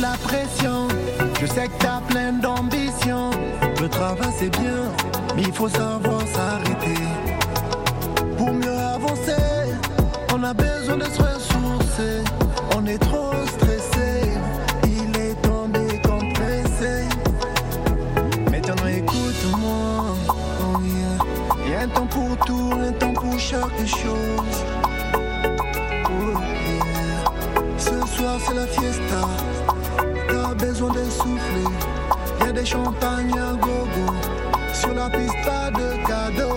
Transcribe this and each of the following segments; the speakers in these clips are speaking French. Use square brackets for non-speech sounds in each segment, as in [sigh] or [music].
la pression. Je sais que t'as plein d'ambition. Le travail c'est bien, mais il faut savoir s'arrêter. Pour mieux avancer, on a besoin de se ressourcer. On est trop stressé, il est tombé compressé. Maintenant écoute-moi, oh. Il y a un temps pour tout, un temps pour chaque chose. Oh. Ce soir c'est la fiesta, besoin de souffler. Y a des champagnes gogo, sur la piste de cadeaux.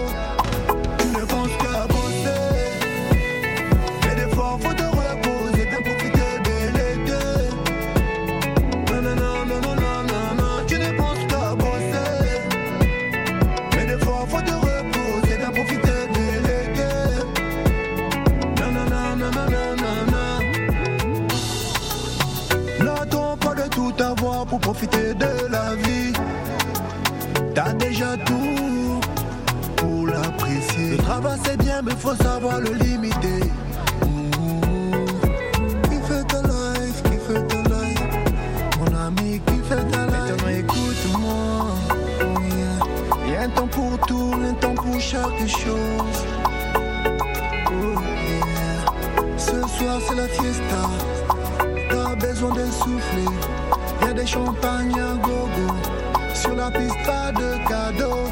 Profiter de la vie. T'as déjà tout pour l'apprécier. Le travail c'est bien, mais faut savoir le limiter. Mmh. Qui fait ta life, qui fait ta life? Mon ami, qui fait ta life? Écoute-moi. Yeah. Y a un temps pour tout, un temps pour chaque chose. Oh yeah. Ce soir c'est la fiesta. T'as besoin de souffler. Des champagnes gogo. Sur la piste, de cadeaux.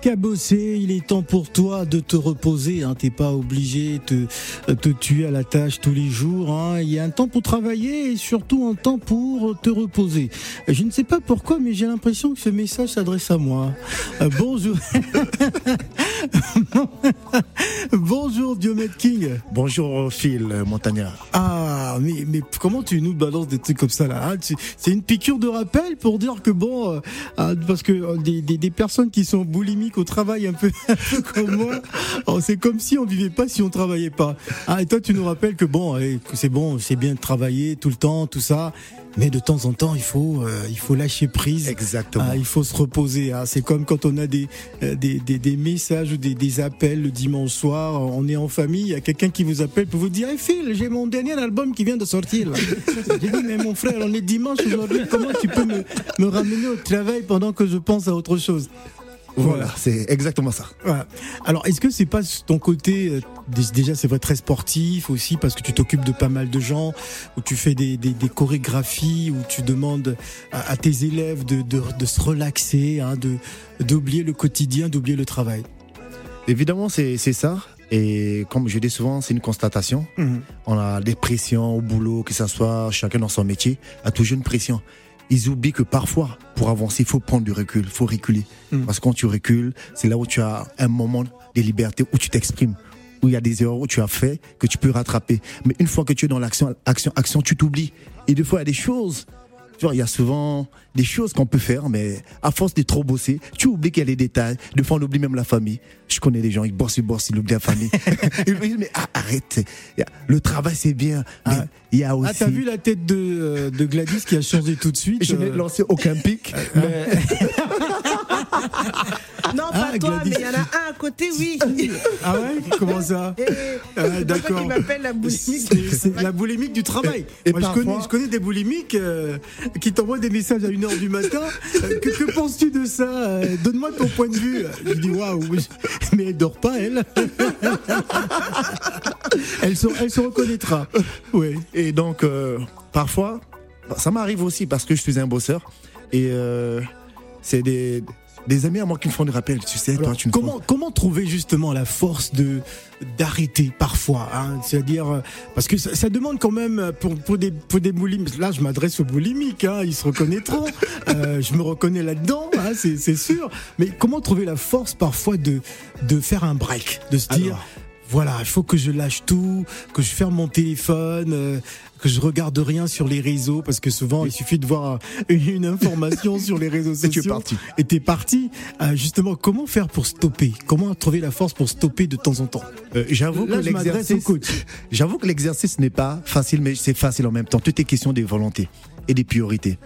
Qu'à bosser, il est temps pour toi de te reposer. Hein. T'es pas obligé de te, te tuer à la tâche tous les jours. Hein. Il y a un temps pour travailler et surtout un temps pour te reposer. Je ne sais pas pourquoi, mais j'ai l'impression que ce message s'adresse à moi. Euh, bonjour. [laughs] bonjour Diomède King. Bonjour Phil Montagnard. Ah, mais, mais comment tu nous balances des trucs comme ça là hein? C'est une piqûre de rappel pour dire que bon, euh, ah, parce que euh, des, des, personnes qui sont boulimiques au travail [laughs] un peu, comme moi, oh, c'est comme si on vivait pas si on travaillait pas. Ah, et toi tu nous rappelles que bon, eh, c'est bon, c'est bien de travailler tout le temps, tout ça, mais de temps en temps il faut, euh, il faut lâcher prise. Exactement. Ah, il faut se reposer. hein. C'est comme quand on a des, euh, des, des, des messages ou des, des appels le dimanche soir, on est en famille, il y a quelqu'un qui vous appelle pour vous dire hey Phil, j'ai mon dernier album qui vient de sortir. [laughs] J'ai dit mais mon frère, on est dimanche aujourd'hui, comment tu peux me, me ramener au travail pendant que je pense à autre chose? Voilà, c'est exactement ça. voilà. Alors, est-ce que c'est pas ton côté euh, déjà c'est vrai très sportif aussi parce que tu t'occupes de pas mal de gens, où tu fais des, des, des chorégraphies, où tu demandes à, à tes élèves de, de, de se relaxer, hein, de d'oublier le quotidien, d'oublier le travail. Évidemment, c'est ça. Et comme je dis souvent, c'est une constatation. On a des pressions au boulot, que ce soit chacun dans son métier, a toujours une pression. Ils oublient que parfois, pour avancer, il faut prendre du recul, il faut reculer. Mhm. Parce que quand tu recules, c'est là où tu as un moment de liberté, où tu t'exprimes, où il y a des erreurs où tu as fait, que tu peux rattraper. Mais une fois que tu es dans l'action, action, action, tu t'oublies. Et des fois, il y a des choses tu vois, il y a souvent des choses qu'on peut faire, mais à force de trop bosser, tu oublies qu'il y a des détails. Des fois, on oublie même la famille. Je connais des gens, ils bossent, ils bossent, ils oublient la famille. [laughs] ils me disent, mais ah, arrête. Il Le travail, c'est bien. Mais Ah. il y a aussi. Ah, t'as vu la tête de, euh, de Gladys qui a changé tout de suite Je n'ai euh, lancé aucun pic, mais [laughs] Non, Ah, pas toi, Gladys. mais il y en a un à côté, oui. Ah ouais? Comment ça? Pour d'accord. qu'il m'appelle la boulimique. C'est la boulimique du travail. Et- et Moi, je, connais, je connais des boulimiques euh, qui t'envoient des messages à 1h du matin. Euh, que que penses-tu de ça Euh, Donne-moi ton point de vue. Je dis waouh, mais elle dort pas, elle. elle, se, reconnaîtra. Oui. Et donc, euh, parfois, ça m'arrive aussi parce que je suis un bosseur. Et euh, c'est des, des amis à moi qui me font des rappels. Tu sais, toi, tu comment, comment trouver justement la force de d'arrêter parfois hein, C'est-à-dire euh, parce que ça, ça demande quand même euh, pour, pour des pour des boulimiques. Là, je m'adresse aux boulimiques, hein, ils se reconnaîtront. [laughs] Euh, je me reconnais là-dedans, hein, c'est c'est sûr. Mais comment trouver la force parfois de de faire un break, de se dire Alors. voilà, il faut que je lâche tout, que je ferme mon téléphone, euh, que je regarde rien sur les réseaux, parce que souvent il suffit de voir une, information sur les réseaux [laughs] Et tu es sociaux parti. et t'es parti. Euh, justement, comment faire pour stopper? Comment trouver la force pour stopper de temps en temps? Euh, J'avoue que l'exercice, coach. [laughs] j'avoue que l'exercice n'est pas facile, mais c'est facile en même temps. Tout est question des volontés et des priorités.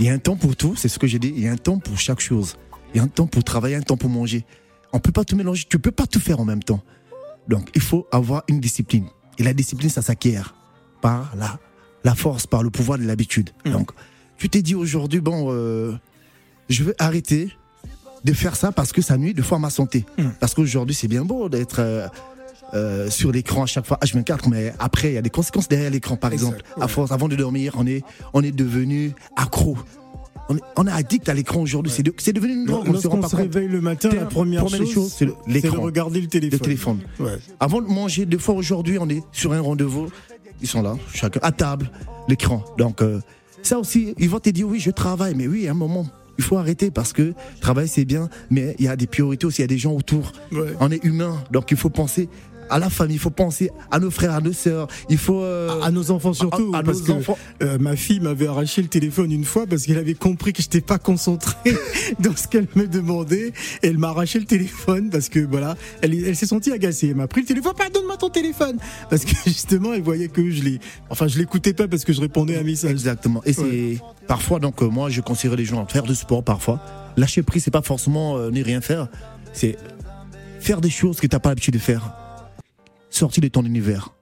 Il y a un temps pour tout, c'est ce que j'ai dit. Il y a un temps pour chaque chose. Il y a un temps pour travailler, un temps pour manger. On peut pas tout mélanger. Tu peux pas tout faire en même temps. Donc, il faut avoir une discipline. Et la discipline, ça s'acquiert par la, la force, par le pouvoir de l'habitude. Donc, tu t'es dit aujourd'hui, bon, euh, je vais arrêter de faire ça parce que ça nuit de fois à ma santé. Mm. Parce qu'aujourd'hui, c'est bien beau d'être euh, euh, sur l'écran à chaque fois H24, mais après, il y a des conséquences derrière l'écran, par Exact, exemple. ouais. À force, avant de dormir, on est, on est devenu accro. On est, on est addict à l'écran aujourd'hui. C'est de- C'est devenu une drogue. on se rend Lorsqu'on se réveille le matin, la première, Première chose, c'est de regarder le téléphone. Le téléphone. Ouais. Avant de manger, deux fois aujourd'hui, on est sur un rendez-vous. Ils sont là, chacun à table, l'écran. Donc, euh, ça aussi, ils vont te dire oui, je travaille, mais oui, à un moment, il faut arrêter parce que travail c'est bien, mais il y a des priorités aussi, il y a des gens autour. Ouais. On est humain, donc il faut penser à la famille, il faut penser à nos frères, à nos sœurs. Il faut euh, À nos enfants surtout, à- à parce nos que enfants. euh, ma fille m'avait arraché le téléphone une fois parce qu'elle avait compris que j'étais pas concentré [laughs] dans ce qu'elle me demandait. Et elle m'a arraché le téléphone parce que voilà, elle, elle s'est sentie agacée. Elle m'a pris le téléphone, pardonne-moi ton téléphone, parce que justement elle voyait que je l'ai, enfin je l'écoutais pas parce que je répondais à un message. Exactement. Et c'est parfois donc euh, moi je conseillerais les gens à faire du sport parfois. Lâcher prise c'est pas forcément ne rien faire, c'est faire des choses que t'as pas l'habitude de faire. Sortir de ton univers.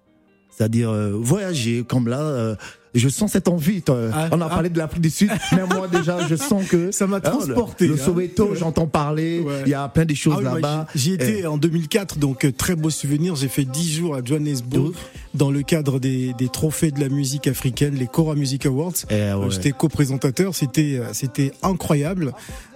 C'est-à-dire euh, voyager comme là euh, je sens cette envie. toi. Ah, On a ah. parlé de l'Afrique du Sud, mais moi déjà je [laughs] sens que Ça m'a hein, transporté, Le, hein. Soweto, Ouais. j'entends parler. Il Ouais. y a plein de choses Ah oui, là-bas. j'y étais en 2004, donc euh, très beau souvenir. J'ai fait 10 jours à Johannesburg dans le cadre des, des trophées de la musique africaine, les Cora Music Awards. Eh Euh, ouais. J'étais co-présentateur, c'était euh, c'était incroyable.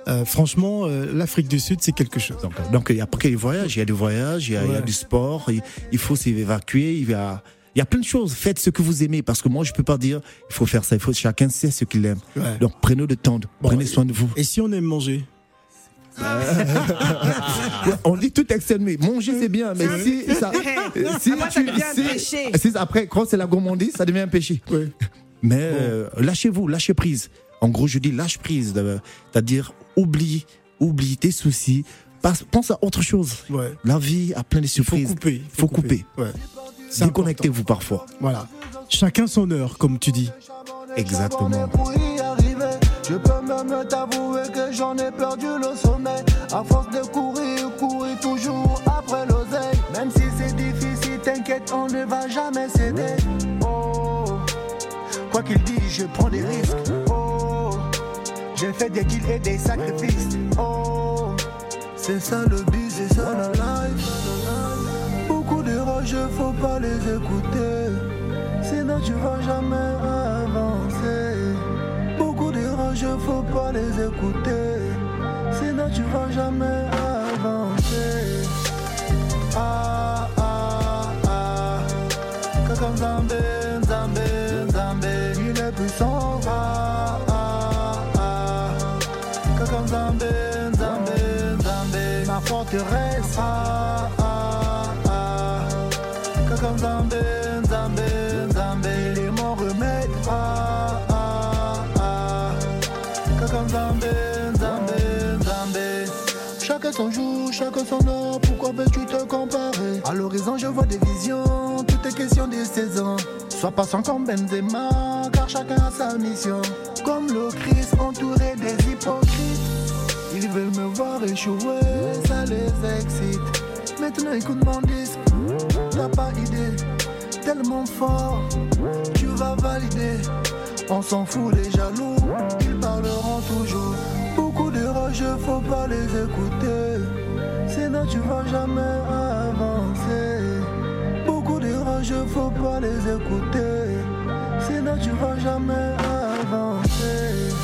Euh, franchement, euh, l'Afrique du Sud, c'est quelque chose. Donc, donc il y a après il voyage, il y a du voyage, il y a, il y a Ouais. du sport, il, il faut s'évacuer, il y a il y a plein de choses. Faites ce que vous aimez parce que moi je peux pas dire il faut faire ça. Il faut chacun sait ce qu'il aime. Ouais. Donc prenez le temps, de- Bon, prenez soin de vous. Et si on aime manger? [laughs] On dit tout exténué. Manger c'est bien, mais [laughs] si ça, si Après, ça tu- devient un péché. si après quand c'est la gourmandise, ça devient un péché. Mais euh, lâchez-vous, lâchez prise. En gros, je dis lâche prise, euh, c'est-à-dire oublie, oublie tes soucis, passe- pense à autre chose. Ouais. La vie a plein de Il faut surprises. couper. il Faut couper. Ouais. Déconnectez-vous parfois. Voilà. Chacun son heure, comme tu dis. Exactement. Je peux même t'avouer que j'en ai perdu le sommeil. À force de courir, courir toujours après l'oseille. Même si c'est difficile, t'inquiète, on ne va jamais céder. Oh, quoi qu'il dise, je prends des risques. Oh, j'ai fait des deals et des sacrifices. Oh, c'est ça le but, c'est ça la life. Rageux, faut pas les écouter. Sinon tu vas jamais avancer. Beaucoup de rageux, faut pas les écouter. Sinon tu vas jamais avancer. Ah ah ah. Kakam Zambé, Zambé, Zambé. Il est puissant. Ah ah ah. Kakam Zambé, Zambé, Zambé. Ma forteresse. Ah ah. Kakam Zambé, Zambé, Zambé. Il est mon remède. Ah ah ah. Kakam Zambé, Zambé, Zambé. Chacun son jour, chacun son heure, pourquoi veux-tu te comparer? À l'horizon je vois des visions, tout est question de saison Sois patient comme Benzema, car chacun a sa mission Comme le Christ entouré des hypocrites Ils veulent me voir échouer, ça les excite Maintenant écoute mon disque, t'as pas idée. Tellement fort, tu vas valider. On s'en fout les jaloux, ils parleront toujours. Beaucoup de rageux, faut pas les écouter. Sinon tu vas jamais avancer. Beaucoup de rageux, faut pas les écouter. Sinon tu vas jamais avancer.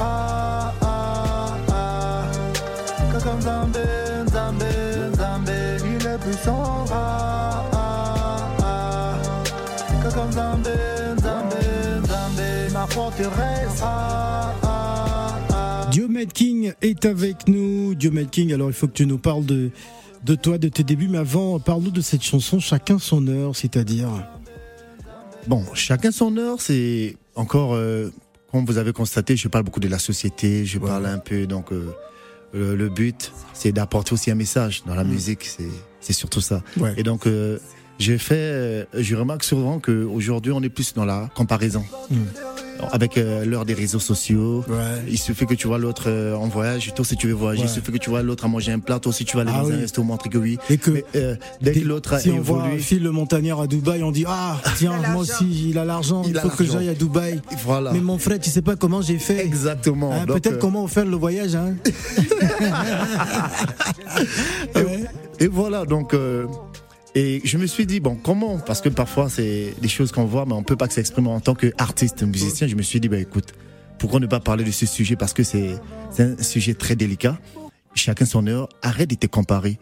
Ah forteresse. Ah, ah, ah. Diomed King est avec nous. Diomed King, alors il faut que tu nous parles de, de toi, de tes débuts, mais avant, parle-nous de cette chanson Chacun son heure, c'est-à-dire? Bon, chacun son heure, c'est encore, euh, comme vous avez constaté, je parle beaucoup de la société, je parle un peu, donc euh, le, le but, c'est d'apporter aussi un message dans la musique, c'est c'est surtout ça. Ouais. Et donc, euh, j'ai fait, euh, je remarque souvent qu'aujourd'hui, on est plus dans la comparaison. Mm. Avec euh, l'heure des réseaux sociaux, Ouais. il suffit que tu vois l'autre euh, en voyage, toi aussi tu veux voyager, Ouais. il suffit que tu vois l'autre à manger un plat, toi aussi tu vas aller Ah dans un oui. resto, montrer que oui. Et que Mais, euh, dès que l'autre a si on voit évolué, Phil le montagnard à Dubaï, on dit Ah, [laughs] tiens, a moi aussi, il a l'argent, il, Il a faut que j'aille à Dubaï. voilà. Mais mon frère, tu sais pas comment j'ai fait. Exactement. Hein, Peut-être comment faire le voyage. Hein. [laughs] [laughs] Ouais. Et voilà, donc. Et je me suis dit, bon, comment Parce que parfois, c'est des choses qu'on voit, mais on peut pas s'exprimer en tant qu'artiste, musicien. Je me suis dit, bah écoute, pourquoi ne pas parler de ce sujet? Parce que c'est un sujet très délicat. Chacun son heure. Arrête de te comparer.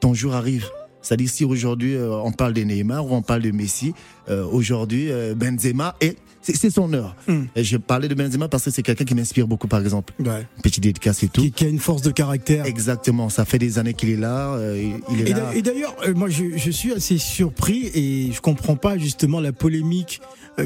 Ton jour arrive. C'est-à-dire, si aujourd'hui, euh, on parle de Neymar ou on parle de Messi, euh, aujourd'hui, euh, Benzema, et c'est son heure. Et je parlais de Benzema parce que c'est quelqu'un qui m'inspire beaucoup, par exemple. Ouais. Petit dédicace et tout. Qui, qui a une force de caractère. Exactement, ça fait des années qu'il est là. euh, il est Et là. Et d'ailleurs, euh, moi, je, je suis assez surpris et je comprends pas justement la polémique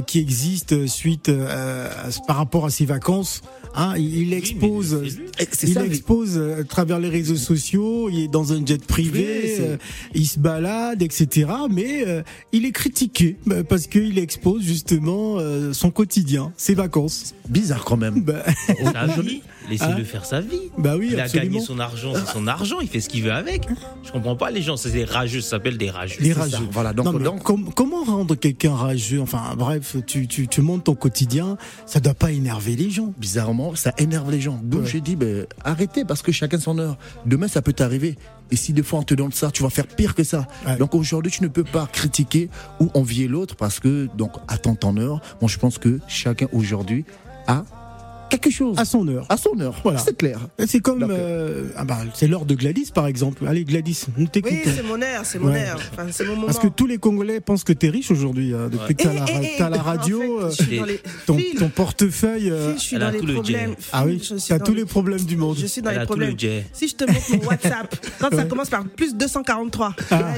qui existe euh, suite euh, à par rapport à ses vacances. Hein, il, il expose, mais. Eh, il ça, expose euh, à travers les réseaux sociaux. Il est dans un jet privé, euh, il se balade, etc. Mais euh, il est critiqué bah, parce qu'il expose justement euh, son quotidien, ses vacances. bizarre quand même. Bah, [laughs] Sa [laughs] vie, laissez-le faire sa vie. bah oui, Il a gagné son argent, c'est son argent, il fait ce qu'il veut avec. Je comprends pas les gens, c'est des rageux, ça s'appelle des rageux. Ça, rageux. voilà, donc- Non, mais donc- com- comment rendre quelqu'un rageux? Enfin, bref, tu, tu, tu montes ton quotidien, ça doit pas énerver les gens. Bizarrement, ça énerve les gens. Donc Ouais. j'ai dit, ben, arrêtez parce que chacun son heure. Demain, ça peut t'arriver. Et si des fois on te donne ça, tu vas faire pire que ça. Ouais. Donc aujourd'hui, tu ne peux pas critiquer ou envier l'autre parce que, donc, attends ton heure. Moi, je pense que chacun aujourd'hui a quelque chose À son heure. à son heure. Voilà. C'est clair. C'est comme, euh, ah bah, c'est l'heure de Gladys par exemple. Allez Gladys, nous Oui, t'écoutons. c'est mon heure, c'est mon Ouais. heure. Enfin, c'est mon moment. Parce que tous les Congolais pensent que t'es riche aujourd'hui. hein, depuis que t'as la, en radio, fait, euh, je suis dans les... ton, ton portefeuille. euh, Phil, je suis Elle a dans les le problèmes. ah oui, suis t'as dans tous les- problèmes du monde. Je suis dans Elle les problèmes. le. Si je te montre mon [laughs] WhatsApp, quand ça commence par plus 243, Ah,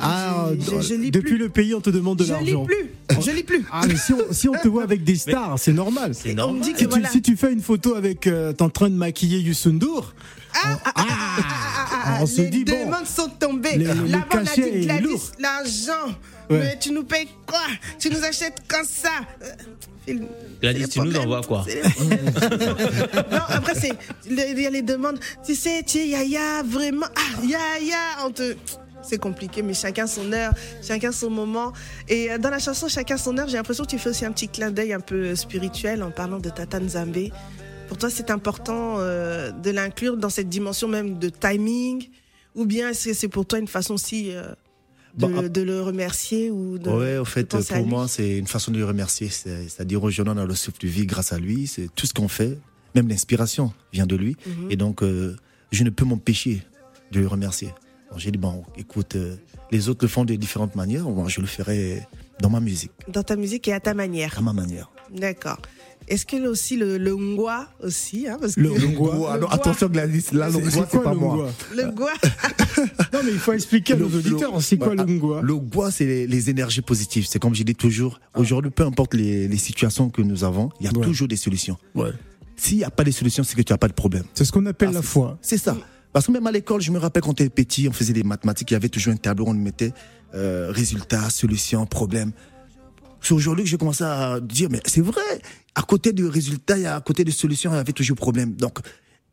ah, depuis le pays, on te demande de je lis l'argent. plus. Je lis plus. Ah, mais si on, si on te voit avec des [laughs] stars, c'est normal. C'est On me normal. dit que Si tu, voilà. si tu fais une photo avec, euh, t'es en train de maquiller Youssou N'Dour, Ah, ah, ah, ah, ah, ah, on se les dit, bon, demandes sont tombées. le- le- le Là-bas, on a cachet dit est Gladys, lourd. l'argent. Ouais. Mais tu nous payes quoi? Tu nous achètes comme ça Euh, Gladys, tu nous envoies quoi? [laughs] Non, après, c'est. Il y a les demandes. Tu sais, tu es Yaya, vraiment. Ah, Yaya, on te. C'est compliqué, mais chacun son heure, chacun son moment. Et euh, dans la chanson Chacun son heure, j'ai l'impression que tu fais aussi un petit clin d'œil un peu spirituel en parlant de Tata Nzambé. Pour toi, c'est important euh, de l'inclure dans cette dimension même de timing Ou bien est-ce que c'est pour toi une façon aussi euh, de, Bah, de le remercier ou de, Ouais, au fait, pour moi, c'est une façon de le remercier. C'est- C'est-à-dire, aujourd'hui, on a le souffle de vie grâce à lui. C'est tout ce qu'on fait. Même l'inspiration vient de lui. Mhm. Et donc, euh, je ne peux m'empêcher de le remercier. Alors, J'ai dit, bon, écoute, euh, les autres le font de différentes manières. Moi, je le ferai dans ma musique, Dans ta musique et à ta manière. à ma manière. D'accord. Est-ce que aussi le, le ngwa aussi hein, parce que Le ngwa. Ngwa, ngwa. attention, Gladys, là, le ngwa, c'est pas le moi. ngwa le ngwa [laughs] Non, mais il faut expliquer à Le- nos auditeurs, c'est quoi bah, le ngwa Le bois, c'est les, les énergies positives. C'est comme je dis toujours, aujourd'hui, peu importe les, les situations que nous avons, il y a Ouais. toujours des solutions. Ouais. S'il n'y a pas de solutions, c'est que tu n'as pas de problème. C'est ce qu'on appelle Ah, la foi. C'est ça. Parce que même à l'école, je me rappelle quand on était petit, on faisait des mathématiques, il y avait toujours un tableau, on mettait euh, résultats, solutions, problèmes. C'est aujourd'hui que j'ai commencé à dire, mais c'est vrai, à côté du résultat, il y a, à côté des solutions, il y avait toujours problème. Donc,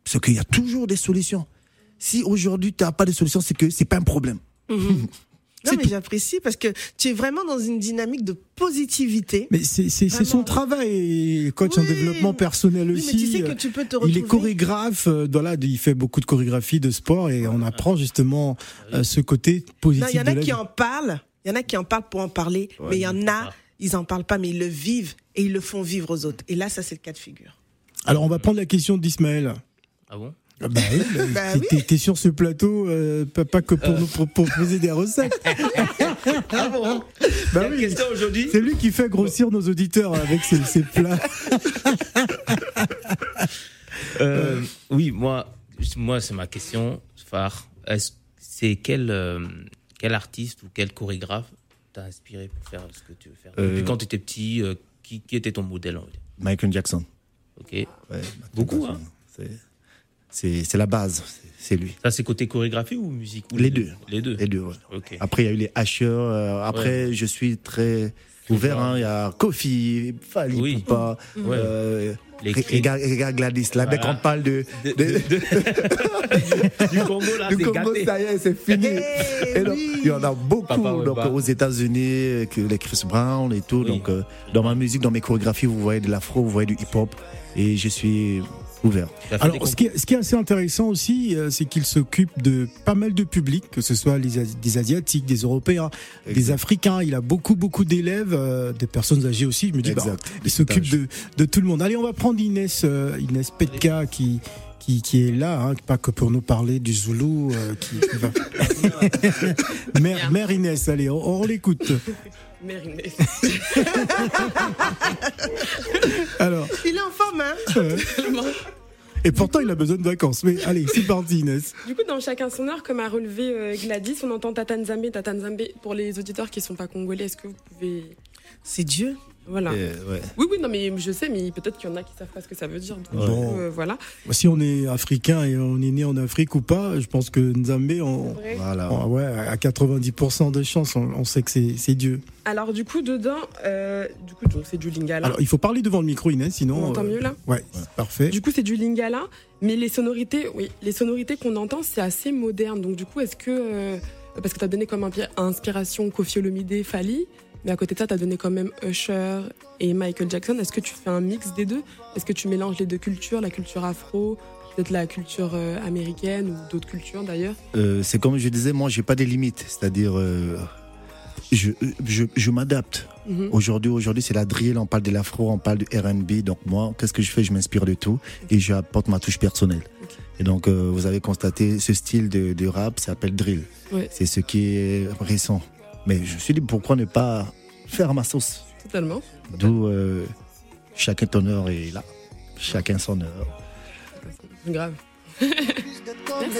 c'est qu'il y a toujours des solutions. Si aujourd'hui, tu n'as pas de solutions, c'est que c'est pas un problème. [laughs] Non mais j'apprécie parce que tu es vraiment dans une dynamique de positivité. Mais c'est son travail, coach en développement personnel Oui, aussi. mais tu sais que euh, tu peux te Il retrouver. est chorégraphe, euh, voilà, il fait beaucoup de chorégraphie de sport et on apprend justement euh, ce côté positif Non, il y en a qui en parlent. Il y en a qui en parlent pour en parler, mais il y en a, ils en parlent pas, mais ils le vivent et ils le font vivre aux autres. Et là, ça c'est le cas de figure. Alors on va prendre la question d'Ismaël. Ah bon? Bah oui, [laughs] bah, t'es- oui. t'es- T'es sur ce plateau, euh, pas, que pour nous pro- proposer des recettes. [laughs] Ah bon Bah oui. question aujourd'hui C'est lui qui fait grossir nos auditeurs avec ses, ses plats. [laughs] Euh, Oui, moi, moi c'est ma question phare. C'est quel, euh, quel artiste ou quel chorégraphe t'a inspiré pour faire ce que tu veux faire Euh, Depuis quand tu étais petit, euh, qui, qui était ton modèle on va dire Michael Jackson. Ok. Ouais, Beaucoup, Jackson. hein. C'est- la base, c'est- lui. Ça, c'est côté chorégraphie ou musique ou Les deux. Les deux. Les deux, ouais. Après, il y a eu les Asher. euh, après, je suis très ouvert. hein. Il y a Kofi, Fali, Oui. Poupa, Ouais. euh, regarde, regarde Gladys. Là, dès Voilà. qu'on parle de, De- de- de- de- [laughs] du Congo, là, du c'est Congo, gâté. ça y est, c'est fini. Eh Et donc, oui. il y en a beaucoup donc, aux États-Unis, les Chris Brown et tout. Oui. Donc, euh, dans ma musique, dans mes chorégraphies, vous voyez de l'afro, vous voyez du hip-hop. Et je suis ouvert. Alors, ce qui, est, ce qui est assez intéressant aussi, euh, c'est qu'il s'occupe de pas mal de publics, que ce soit les, des Asiatiques, des Européens, des. Africains. Il a beaucoup, beaucoup d'élèves, euh, des personnes âgées aussi. Je me dis, bah, Exact. il s'occupe de tout le monde. Allez, on va prendre Inès, euh, Inès Petka qui, qui, qui est là, hein, pas que pour nous parler du Zoulou. euh, qui, qui va... [laughs] mère, mère Inès, allez, on, on l'écoute. Mère Inès. [laughs] Alors, Il est en forme, hein et pourtant, il a besoin de vacances. Mais allez, c'est parti, Inès. Du coup, dans Chacun son heure, comme a relevé euh, Gladys, on entend Tatanzambe, Tatanzambe. Pour les auditeurs qui ne sont pas congolais, est-ce que vous pouvez. C'est Dieu. Voilà. Ouais. Oui, oui, non, mais je sais, mais peut-être qu'il y en a qui savent pas ce que ça veut dire. Donc, Bon. euh, voilà. Si on est africain et on est né en Afrique ou pas, je pense que Nzambé, on. Voilà. on- ouais, à 90% de chance, on, on sait que c'est Dieu. Alors, du coup, dedans, euh, du coup, donc, c'est du lingala. Alors, il faut parler devant le micro, Inès, sinon. on entend euh, mieux là Ouais, parfait. Du coup, c'est du lingala, mais les sonorités, oui, les sonorités qu'on entend, c'est assez moderne. Donc, du coup, est-ce que. euh, parce que tu as donné comme inspiration Kofi Olomide, Fali, mais à côté de ça, tu as donné quand même Usher et Michael Jackson. Est-ce que tu fais un mix des deux? Est-ce que tu mélanges les deux cultures, la culture afro, peut-être la culture euh, américaine ou d'autres cultures d'ailleurs? Euh, c'est comme je disais, moi, j'ai pas des limites. C'est-à-dire, euh, je, je, je m'adapte. Mhm. Aujourd'hui, aujourd'hui, c'est la drill, on parle de l'afro, on parle du R&B. Donc moi, qu'est-ce que je fais? Je m'inspire de tout et j'apporte ma touche personnelle. Et donc, euh, vous avez constaté, ce style de, de rap s'appelle drill. Ouais. C'est ce qui est récent. Mais je me suis dit, pourquoi ne pas faire ma sauce Totalement. D'où euh, chacun ton heure est là. Chacun son heure. Grave. Comme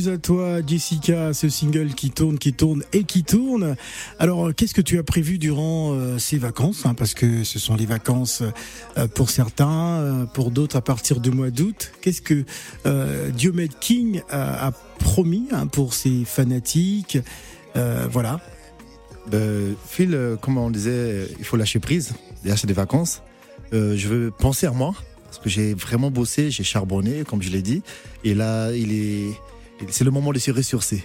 suis à toi, Jessica, ce single qui tourne, qui tourne et qui tourne. Alors, euh, qu'est-ce que tu as prévu durant euh, ces vacances hein, Parce que ce sont les vacances euh, pour certains, pour d'autres à partir du mois d'août. Qu'est-ce que Diomed King a, promis hein, pour ses fanatiques Voilà. Euh, Phil, comme on disait, il faut lâcher prise. Déjà, c'est des vacances. Je veux penser à moi parce que j'ai vraiment bossé, j'ai charbonné, comme je l'ai dit. Et là, il est, c'est le moment de se ressourcer.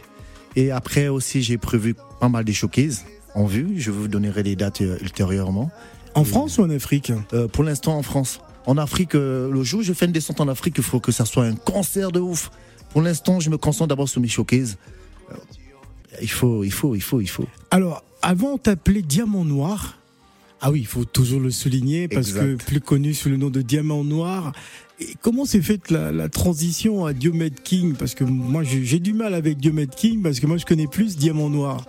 Et après aussi, j'ai prévu pas mal de showcases en vue. Je vous donnerai des dates euh, ultérieurement. En France ou en Afrique? Euh, pour l'instant, en France. En Afrique, euh, le jour où je fais une descente en Afrique, il faut que ça soit un concert de ouf. Pour l'instant, je me concentre d'abord sur mes showcases. Euh, il faut, il faut, il faut, il faut. Alors, avant, on t'appelait Diamant Noir. Ah oui, il faut toujours le souligner parce Exact. que plus connu sous le nom de Diamant Noir. Et comment s'est faite la, la transition à Diomed King? Parce que moi, j'ai du mal avec Diomed King parce que moi, je connais plus Diamant Noir.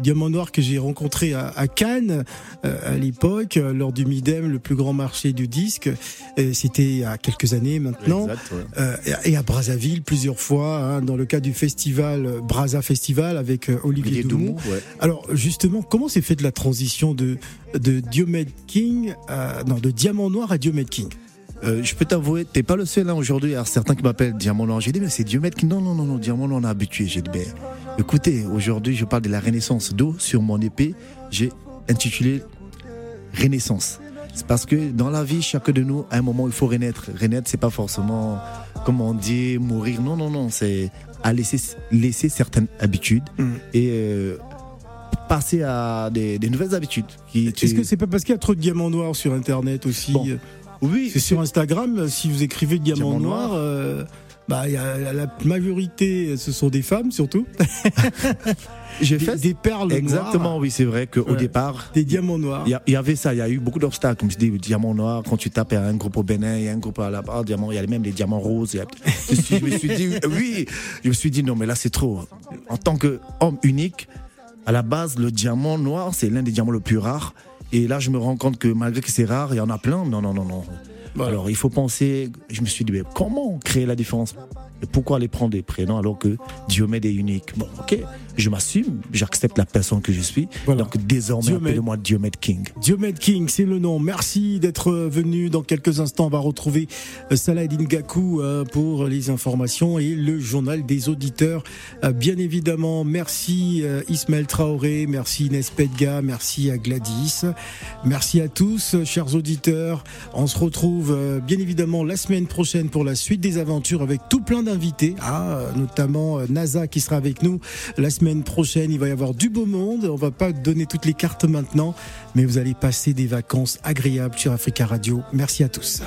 Diamant Noir que j'ai rencontré à, à Cannes euh, à l'époque, euh, lors du Midem, le plus grand marché du disque. Euh, C'était il y a quelques années maintenant. Exact, ouais. Euh, et à Brazzaville plusieurs fois, hein, dans le cadre du festival euh, Brazza Festival avec Olivier Olivier ouais. Alors justement, comment s'est fait de la transition de de Diomed King, à, non de Diamant Noir à Diomed King? Euh, je peux t'avouer, t'es pas le seul hein, aujourd'hui. Il y a certains qui m'appellent Diamant Noir. J'ai dit, mais c'est Diomètre qui. Non, non, non, non, Diamant Noir, on a habitué. J'ai dit, ben, écoutez, aujourd'hui, je parle de la renaissance d'eau sur mon épée. J'ai intitulé Renaissance. C'est parce que dans la vie, chacun de nous, à un moment, il faut renaître. Renaître, c'est pas forcément, comme on dit, mourir. Non, non, non, c'est à laisser, laisser certaines habitudes Mm. et euh, passer à des, des nouvelles habitudes. Qui, tu- Est-ce que c'est pas parce qu'il y a trop de diamants noirs sur Internet aussi Bon. Oui, C'est sur Instagram, si vous écrivez diamant, Diamant noir, noir. euh, bah, y a, la majorité, ce sont des femmes surtout. [laughs] j'ai Des, fait des perles Exactement, noires, oui, c'est vrai qu'au Ouais. départ, des diamants noirs. il y, avait ça, il y a eu beaucoup d'obstacles. Comme je dis, le diamant noir, quand tu tapes, il y a un groupe au Bénin, il y a un groupe à la barre, diamant, il y a même les diamants roses. a- je, suis- je me suis dit, [laughs] oui, je me suis dit, non, mais là, c'est trop. En tant qu'homme unique, à la base, le diamant noir, c'est l'un des diamants les plus rares. Et là, je me rends compte que malgré que c'est rare, il y en a plein. Non, non, non, non. Voilà. Alors, il faut penser, je me suis dit, mais comment créer la différence? Et Pourquoi aller prendre des prénoms alors que Diomède est unique Bon, ok, je m'assume, j'accepte la personne que je suis. Voilà. Donc, désormais, appelez-moi Diomède King. Diomed King, c'est le nom. Merci d'être venu. Dans quelques instants, on va retrouver euh, Salah Ngaku euh, pour les informations et le journal des auditeurs. Euh, Bien évidemment, merci Ismaël Traoré, merci Inès Pedga, merci à Gladys. Merci à tous, chers auditeurs. On se retrouve bien évidemment la semaine prochaine pour la suite des aventures avec tout plein d'invités, ah, notamment NASA qui sera avec nous la semaine prochaine. Il va y avoir du beau monde. On va pas donner toutes les cartes maintenant, mais vous allez passer des vacances agréables sur Africa Radio. Merci à tous.